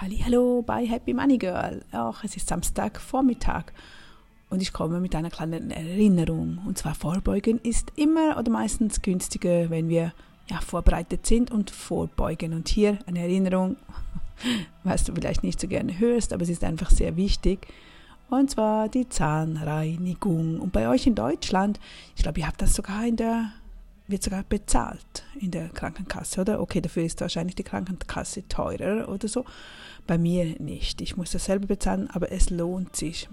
Hallo bei Happy Money Girl. Auch es ist Samstagvormittag und ich komme mit einer kleinen Erinnerung. Und zwar vorbeugen ist immer oder meistens günstiger, wenn wir ja, vorbereitet sind und vorbeugen. Und hier eine Erinnerung, was du vielleicht nicht so gerne hörst, aber es ist einfach sehr wichtig. Und zwar die Zahnreinigung. Und bei euch in Deutschland, ich glaube, ihr habt das sogar in der wird sogar bezahlt in der Krankenkasse, oder? Okay, dafür ist wahrscheinlich die Krankenkasse teurer oder so. Bei mir nicht. Ich muss das selber bezahlen, aber es lohnt sich.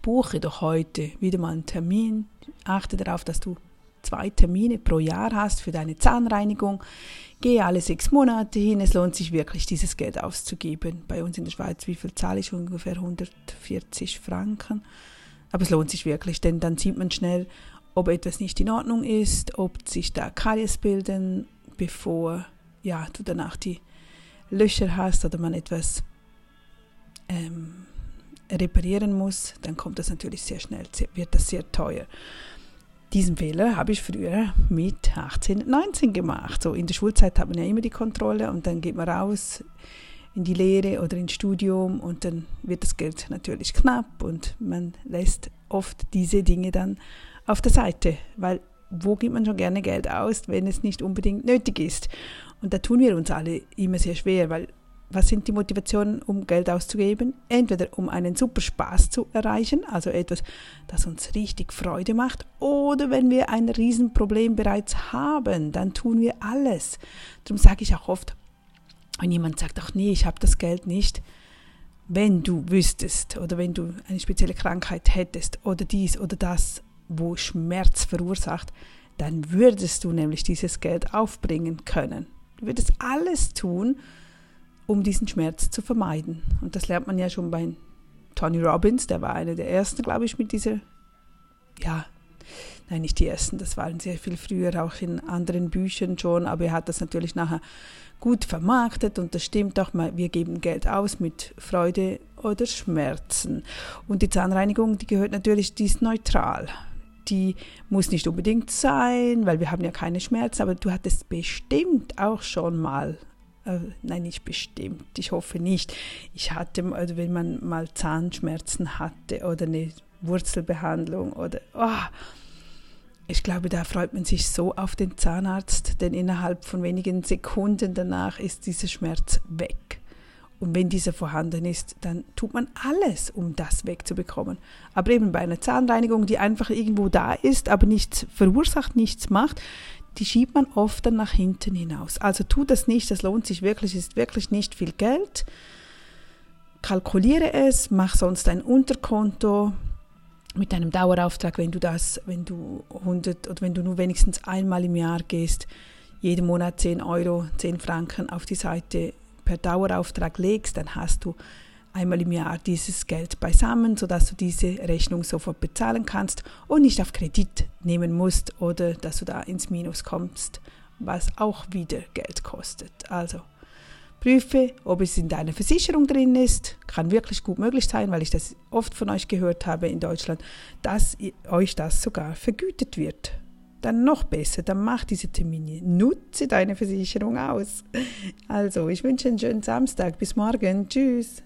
Buche doch heute wieder mal einen Termin. Achte darauf, dass du zwei Termine pro Jahr hast für deine Zahnreinigung. Gehe alle sechs Monate hin. Es lohnt sich wirklich, dieses Geld auszugeben. Bei uns in der Schweiz, wie viel zahle ich? Ungefähr 140 Franken. Aber es lohnt sich wirklich, denn dann sieht man schnell, ob etwas nicht in Ordnung ist, ob sich da Karies bilden, bevor ja, du danach die Löcher hast oder man etwas ähm, reparieren muss, dann kommt das natürlich sehr schnell, wird das sehr teuer. Diesen Fehler habe ich früher mit 18, 19 gemacht. So in der Schulzeit hat man ja immer die Kontrolle und dann geht man raus in die Lehre oder ins Studium und dann wird das Geld natürlich knapp und man lässt oft diese Dinge dann auf der Seite, weil wo gibt man schon gerne Geld aus, wenn es nicht unbedingt nötig ist? Und da tun wir uns alle immer sehr schwer, weil was sind die Motivationen, um Geld auszugeben? Entweder um einen super Spaß zu erreichen, also etwas, das uns richtig Freude macht, oder wenn wir ein Riesenproblem bereits haben, dann tun wir alles. Darum sage ich auch oft, wenn jemand sagt, ach nee, ich habe das Geld nicht, wenn du wüsstest oder wenn du eine spezielle Krankheit hättest oder dies oder das, wo Schmerz verursacht, dann würdest du nämlich dieses Geld aufbringen können. Du würdest alles tun, um diesen Schmerz zu vermeiden. Und das lernt man ja schon bei Tony Robbins, der war einer der ersten, glaube ich, mit dieser, ja, nein, nicht die ersten, das waren sehr viel früher, auch in anderen Büchern schon, aber er hat das natürlich nachher gut vermarktet und das stimmt auch, wir geben Geld aus mit Freude oder Schmerzen. Und die Zahnreinigung, die gehört natürlich, die ist neutral die muss nicht unbedingt sein, weil wir haben ja keine Schmerzen, aber du hattest bestimmt auch schon mal, äh, nein, nicht bestimmt, ich hoffe nicht. Ich hatte, also wenn man mal Zahnschmerzen hatte oder eine Wurzelbehandlung oder, oh, ich glaube, da freut man sich so auf den Zahnarzt, denn innerhalb von wenigen Sekunden danach ist dieser Schmerz weg. Und wenn dieser vorhanden ist, dann tut man alles, um das wegzubekommen. Aber eben bei einer Zahnreinigung, die einfach irgendwo da ist, aber nichts verursacht, nichts macht, die schiebt man oft dann nach hinten hinaus. Also tu das nicht, das lohnt sich wirklich, ist wirklich nicht viel Geld. Kalkuliere es, mach sonst ein Unterkonto mit einem Dauerauftrag, wenn du das, wenn du 100 oder wenn du nur wenigstens einmal im Jahr gehst, jeden Monat 10 Euro, 10 Franken auf die Seite per Dauerauftrag legst, dann hast du einmal im Jahr dieses Geld beisammen, sodass du diese Rechnung sofort bezahlen kannst und nicht auf Kredit nehmen musst oder dass du da ins Minus kommst, was auch wieder Geld kostet. Also prüfe, ob es in deiner Versicherung drin ist. Kann wirklich gut möglich sein, weil ich das oft von euch gehört habe in Deutschland, dass euch das sogar vergütet wird dann noch besser, dann mach diese Termine, nutze deine Versicherung aus. Also, ich wünsche einen schönen Samstag, bis morgen, tschüss.